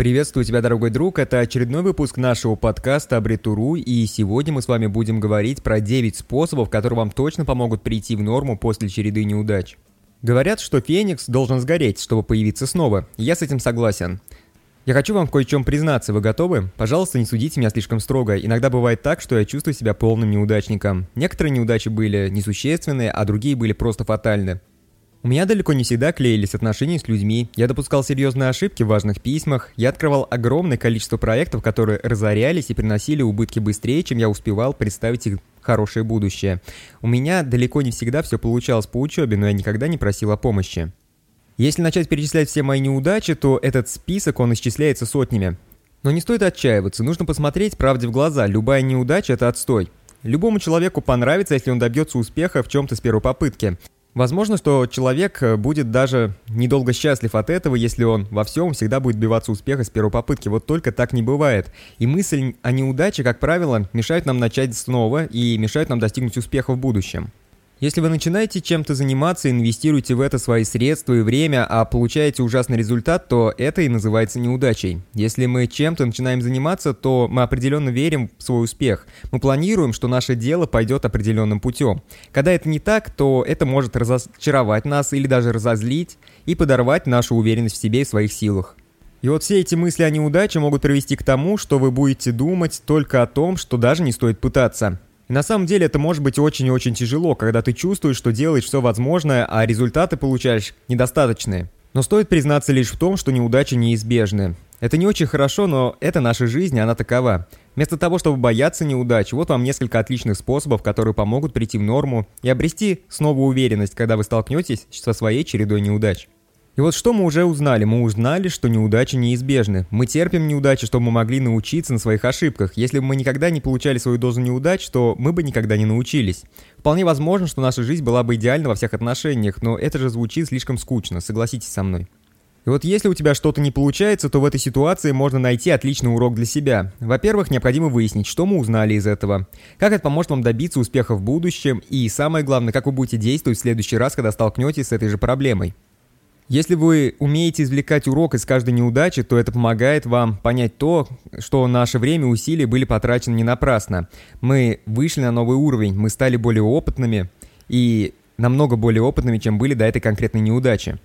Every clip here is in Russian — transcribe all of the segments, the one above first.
Приветствую тебя, дорогой друг. Это очередной выпуск нашего подкаста Абритуру, и сегодня мы с вами будем говорить про 9 способов, которые вам точно помогут прийти в норму после череды неудач. Говорят, что Феникс должен сгореть, чтобы появиться снова. Я с этим согласен. Я хочу вам кое-чем признаться, вы готовы? Пожалуйста, не судите меня слишком строго. Иногда бывает так, что я чувствую себя полным неудачником. Некоторые неудачи были несущественные, а другие были просто фатальны. У меня далеко не всегда клеились отношения с людьми, я допускал серьезные ошибки в важных письмах, я открывал огромное количество проектов, которые разорялись и приносили убытки быстрее, чем я успевал представить их хорошее будущее. У меня далеко не всегда все получалось по учебе, но я никогда не просил о помощи. Если начать перечислять все мои неудачи, то этот список, он исчисляется сотнями. Но не стоит отчаиваться, нужно посмотреть правде в глаза, любая неудача – это отстой. Любому человеку понравится, если он добьется успеха в чем-то с первой попытки. Возможно, что человек э, будет даже недолго счастлив от этого, если он во всем всегда будет добиваться успеха с первой попытки. Вот только так не бывает. И мысль о неудаче, как правило, мешает нам начать снова и мешает нам достигнуть успеха в будущем. Если вы начинаете чем-то заниматься, инвестируете в это свои средства и время, а получаете ужасный результат, то это и называется неудачей. Если мы чем-то начинаем заниматься, то мы определенно верим в свой успех. Мы планируем, что наше дело пойдет определенным путем. Когда это не так, то это может разочаровать нас или даже разозлить и подорвать нашу уверенность в себе и своих силах. И вот все эти мысли о неудаче могут привести к тому, что вы будете думать только о том, что даже не стоит пытаться. И на самом деле это может быть очень и очень тяжело, когда ты чувствуешь, что делаешь все возможное, а результаты получаешь недостаточные. Но стоит признаться лишь в том, что неудачи неизбежны. Это не очень хорошо, но это наша жизнь, она такова. Вместо того, чтобы бояться неудач, вот вам несколько отличных способов, которые помогут прийти в норму и обрести снова уверенность, когда вы столкнетесь со своей чередой неудач. И вот что мы уже узнали? Мы узнали, что неудачи неизбежны. Мы терпим неудачи, чтобы мы могли научиться на своих ошибках. Если бы мы никогда не получали свою дозу неудач, то мы бы никогда не научились. Вполне возможно, что наша жизнь была бы идеальна во всех отношениях, но это же звучит слишком скучно, согласитесь со мной. И вот если у тебя что-то не получается, то в этой ситуации можно найти отличный урок для себя. Во-первых, необходимо выяснить, что мы узнали из этого, как это поможет вам добиться успеха в будущем, и самое главное, как вы будете действовать в следующий раз, когда столкнетесь с этой же проблемой. Если вы умеете извлекать урок из каждой неудачи, то это помогает вам понять то, что наше время и усилия были потрачены не напрасно. Мы вышли на новый уровень, мы стали более опытными и намного более опытными, чем были до этой конкретной неудачи.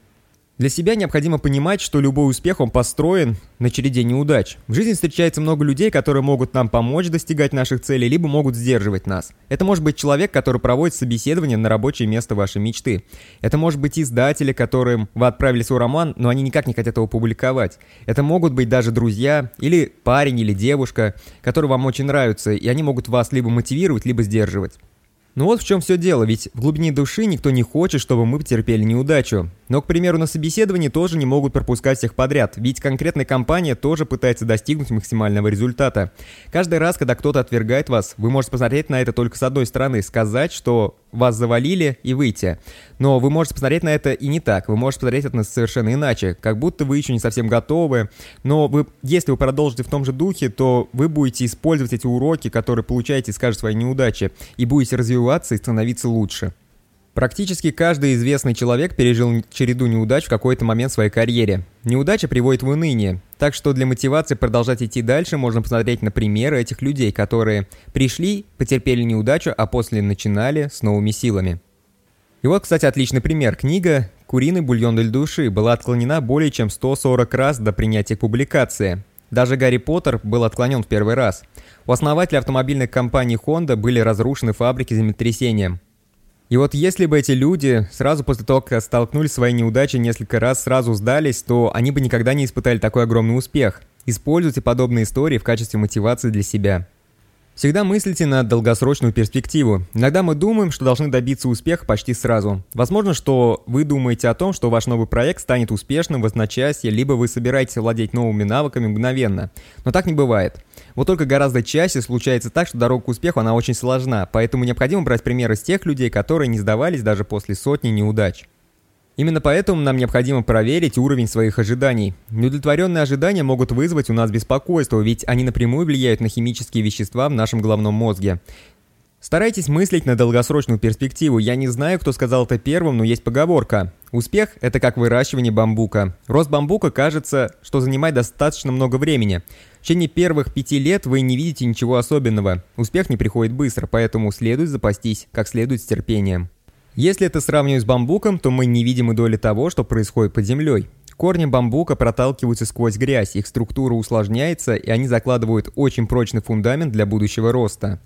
Для себя необходимо понимать, что любой успех он построен на череде неудач. В жизни встречается много людей, которые могут нам помочь достигать наших целей, либо могут сдерживать нас. Это может быть человек, который проводит собеседование на рабочее место вашей мечты. Это может быть издатели, которым вы отправили свой роман, но они никак не хотят его публиковать. Это могут быть даже друзья, или парень, или девушка, которые вам очень нравятся, и они могут вас либо мотивировать, либо сдерживать. Ну вот в чем все дело, ведь в глубине души никто не хочет, чтобы мы потерпели неудачу. Но, к примеру, на собеседовании тоже не могут пропускать всех подряд, ведь конкретная компания тоже пытается достигнуть максимального результата. Каждый раз, когда кто-то отвергает вас, вы можете посмотреть на это только с одной стороны, сказать, что вас завалили и выйти. Но вы можете посмотреть на это и не так, вы можете посмотреть это совершенно иначе, как будто вы еще не совсем готовы, но вы, если вы продолжите в том же духе, то вы будете использовать эти уроки, которые получаете из каждой своей неудачи, и будете развиваться и становиться лучше. Практически каждый известный человек пережил череду неудач в какой-то момент в своей карьере. Неудача приводит в уныние, так что для мотивации продолжать идти дальше можно посмотреть на примеры этих людей, которые пришли, потерпели неудачу, а после начинали с новыми силами. И вот, кстати, отличный пример. Книга «Куриный бульон для души» была отклонена более чем 140 раз до принятия публикации. Даже Гарри Поттер был отклонен в первый раз. У основателя автомобильной компании Honda были разрушены фабрики землетрясением. И вот если бы эти люди сразу после того, как столкнулись с своей неудачей несколько раз, сразу сдались, то они бы никогда не испытали такой огромный успех. Используйте подобные истории в качестве мотивации для себя. Всегда мыслите на долгосрочную перспективу. Иногда мы думаем, что должны добиться успеха почти сразу. Возможно, что вы думаете о том, что ваш новый проект станет успешным в одночасье, либо вы собираетесь владеть новыми навыками мгновенно. Но так не бывает. Вот только гораздо чаще случается так, что дорога к успеху, она очень сложна, поэтому необходимо брать примеры с тех людей, которые не сдавались даже после сотни неудач. Именно поэтому нам необходимо проверить уровень своих ожиданий. Неудовлетворенные ожидания могут вызвать у нас беспокойство, ведь они напрямую влияют на химические вещества в нашем головном мозге. Старайтесь мыслить на долгосрочную перспективу. Я не знаю, кто сказал это первым, но есть поговорка. Успех – это как выращивание бамбука. Рост бамбука кажется, что занимает достаточно много времени. В течение первых пяти лет вы не видите ничего особенного. Успех не приходит быстро, поэтому следует запастись как следует с терпением. Если это сравнивать с бамбуком, то мы не видим и доли того, что происходит под землей. Корни бамбука проталкиваются сквозь грязь, их структура усложняется, и они закладывают очень прочный фундамент для будущего роста.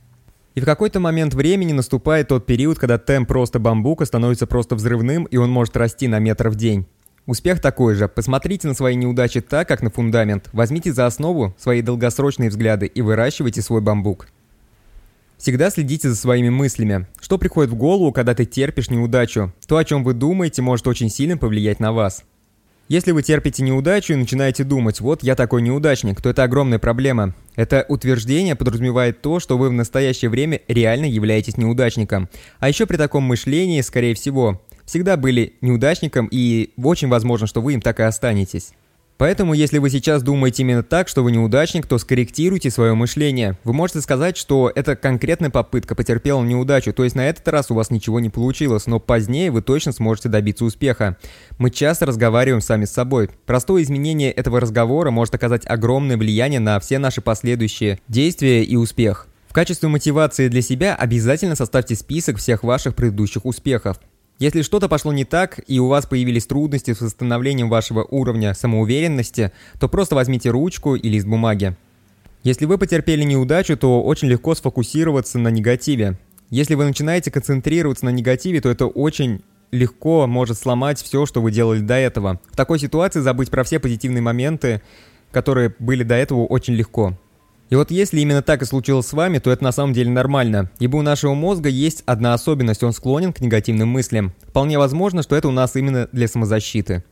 И в какой-то момент времени наступает тот период, когда темп роста бамбука становится просто взрывным, и он может расти на метр в день. Успех такой же. Посмотрите на свои неудачи так, как на фундамент. Возьмите за основу свои долгосрочные взгляды и выращивайте свой бамбук. Всегда следите за своими мыслями. Что приходит в голову, когда ты терпишь неудачу? То, о чем вы думаете, может очень сильно повлиять на вас. Если вы терпите неудачу и начинаете думать, вот я такой неудачник, то это огромная проблема. Это утверждение подразумевает то, что вы в настоящее время реально являетесь неудачником. А еще при таком мышлении, скорее всего, всегда были неудачником и очень возможно, что вы им так и останетесь. Поэтому, если вы сейчас думаете именно так, что вы неудачник, то скорректируйте свое мышление. Вы можете сказать, что это конкретная попытка потерпела неудачу, то есть на этот раз у вас ничего не получилось, но позднее вы точно сможете добиться успеха. Мы часто разговариваем сами с собой. Простое изменение этого разговора может оказать огромное влияние на все наши последующие действия и успех. В качестве мотивации для себя обязательно составьте список всех ваших предыдущих успехов. Если что-то пошло не так, и у вас появились трудности с восстановлением вашего уровня самоуверенности, то просто возьмите ручку и лист бумаги. Если вы потерпели неудачу, то очень легко сфокусироваться на негативе. Если вы начинаете концентрироваться на негативе, то это очень легко может сломать все, что вы делали до этого. В такой ситуации забыть про все позитивные моменты, которые были до этого, очень легко. И вот если именно так и случилось с вами, то это на самом деле нормально, ибо у нашего мозга есть одна особенность, он склонен к негативным мыслям. Вполне возможно, что это у нас именно для самозащиты.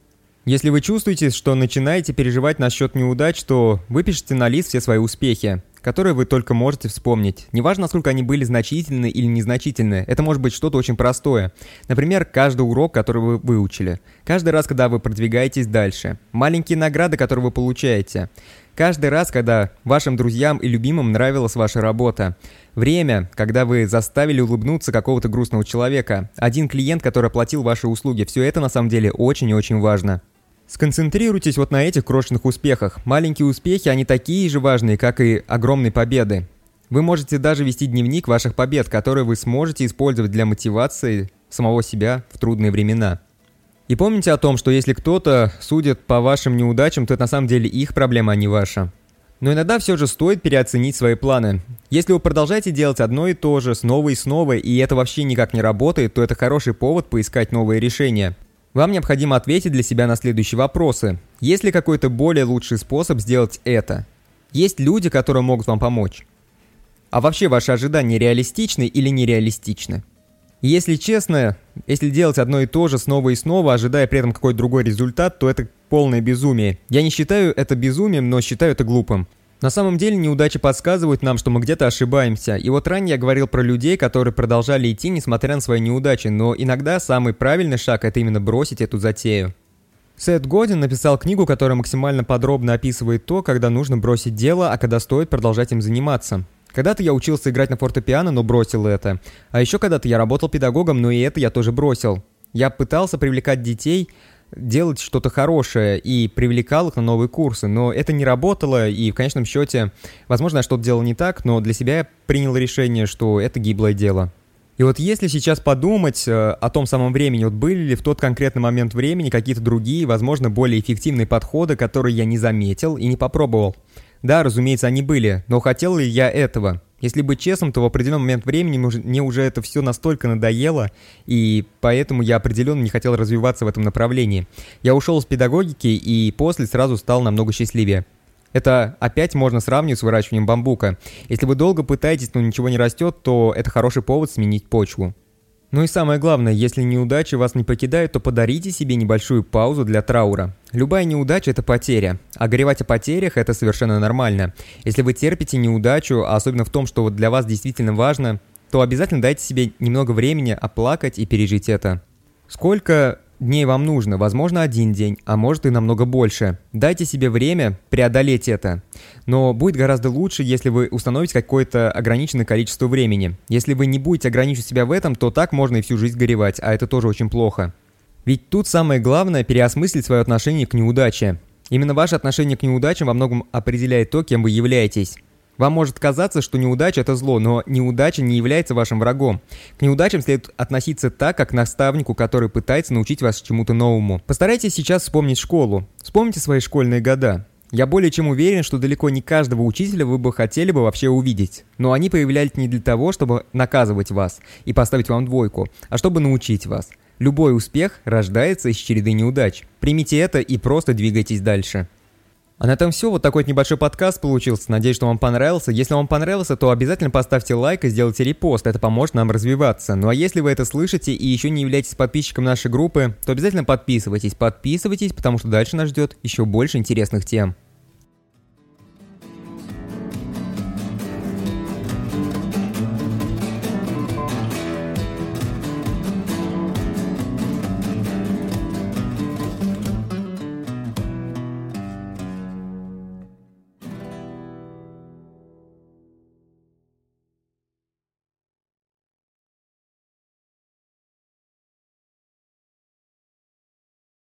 Если вы чувствуете, что начинаете переживать насчет неудач, то выпишите на лист все свои успехи, которые вы только можете вспомнить. Неважно, насколько они были значительны или незначительны, это может быть что-то очень простое. Например, каждый урок, который вы выучили. Каждый раз, когда вы продвигаетесь дальше. Маленькие награды, которые вы получаете. Каждый раз, когда вашим друзьям и любимым нравилась ваша работа. Время, когда вы заставили улыбнуться какого-то грустного человека. Один клиент, который оплатил ваши услуги. Все это на самом деле очень и очень важно. Сконцентрируйтесь вот на этих крошечных успехах. Маленькие успехи, они такие же важные, как и огромные победы. Вы можете даже вести дневник ваших побед, которые вы сможете использовать для мотивации самого себя в трудные времена. И помните о том, что если кто-то судит по вашим неудачам, то это на самом деле их проблема, а не ваша. Но иногда все же стоит переоценить свои планы. Если вы продолжаете делать одно и то же снова и снова, и это вообще никак не работает, то это хороший повод поискать новые решения. Вам необходимо ответить для себя на следующие вопросы. Есть ли какой-то более лучший способ сделать это? Есть люди, которые могут вам помочь? А вообще ваши ожидания реалистичны или нереалистичны? Если честно, если делать одно и то же снова и снова, ожидая при этом какой-то другой результат, то это полное безумие. Я не считаю это безумием, но считаю это глупым. На самом деле неудачи подсказывают нам, что мы где-то ошибаемся. И вот ранее я говорил про людей, которые продолжали идти, несмотря на свои неудачи, но иногда самый правильный шаг – это именно бросить эту затею. Сет Годин написал книгу, которая максимально подробно описывает то, когда нужно бросить дело, а когда стоит продолжать им заниматься. Когда-то я учился играть на фортепиано, но бросил это. А еще когда-то я работал педагогом, но и это я тоже бросил. Я пытался привлекать детей, делать что-то хорошее и привлекал их на новые курсы, но это не работало, и в конечном счете, возможно, я что-то делал не так, но для себя я принял решение, что это гиблое дело. И вот если сейчас подумать э, о том самом времени, вот были ли в тот конкретный момент времени какие-то другие, возможно, более эффективные подходы, которые я не заметил и не попробовал. Да, разумеется, они были, но хотел ли я этого? Если быть честным, то в определенный момент времени мне уже это все настолько надоело, и поэтому я определенно не хотел развиваться в этом направлении. Я ушел с педагогики и после сразу стал намного счастливее. Это опять можно сравнивать с выращиванием бамбука. Если вы долго пытаетесь, но ничего не растет, то это хороший повод сменить почву. Ну и самое главное, если неудачи вас не покидают, то подарите себе небольшую паузу для траура. Любая неудача – это потеря, а горевать о потерях – это совершенно нормально. Если вы терпите неудачу, а особенно в том, что вот для вас действительно важно, то обязательно дайте себе немного времени оплакать и пережить это. Сколько дней вам нужно, возможно, один день, а может и намного больше. Дайте себе время преодолеть это. Но будет гораздо лучше, если вы установите какое-то ограниченное количество времени. Если вы не будете ограничивать себя в этом, то так можно и всю жизнь горевать, а это тоже очень плохо. Ведь тут самое главное переосмыслить свое отношение к неудаче. Именно ваше отношение к неудачам во многом определяет то, кем вы являетесь. Вам может казаться, что неудача – это зло, но неудача не является вашим врагом. К неудачам следует относиться так, как к наставнику, который пытается научить вас чему-то новому. Постарайтесь сейчас вспомнить школу. Вспомните свои школьные года. Я более чем уверен, что далеко не каждого учителя вы бы хотели бы вообще увидеть. Но они появлялись не для того, чтобы наказывать вас и поставить вам двойку, а чтобы научить вас. Любой успех рождается из череды неудач. Примите это и просто двигайтесь дальше. А на этом все. Вот такой вот небольшой подкаст получился. Надеюсь, что вам понравился. Если вам понравился, то обязательно поставьте лайк и сделайте репост. Это поможет нам развиваться. Ну а если вы это слышите и еще не являетесь подписчиком нашей группы, то обязательно подписывайтесь. Подписывайтесь, потому что дальше нас ждет еще больше интересных тем.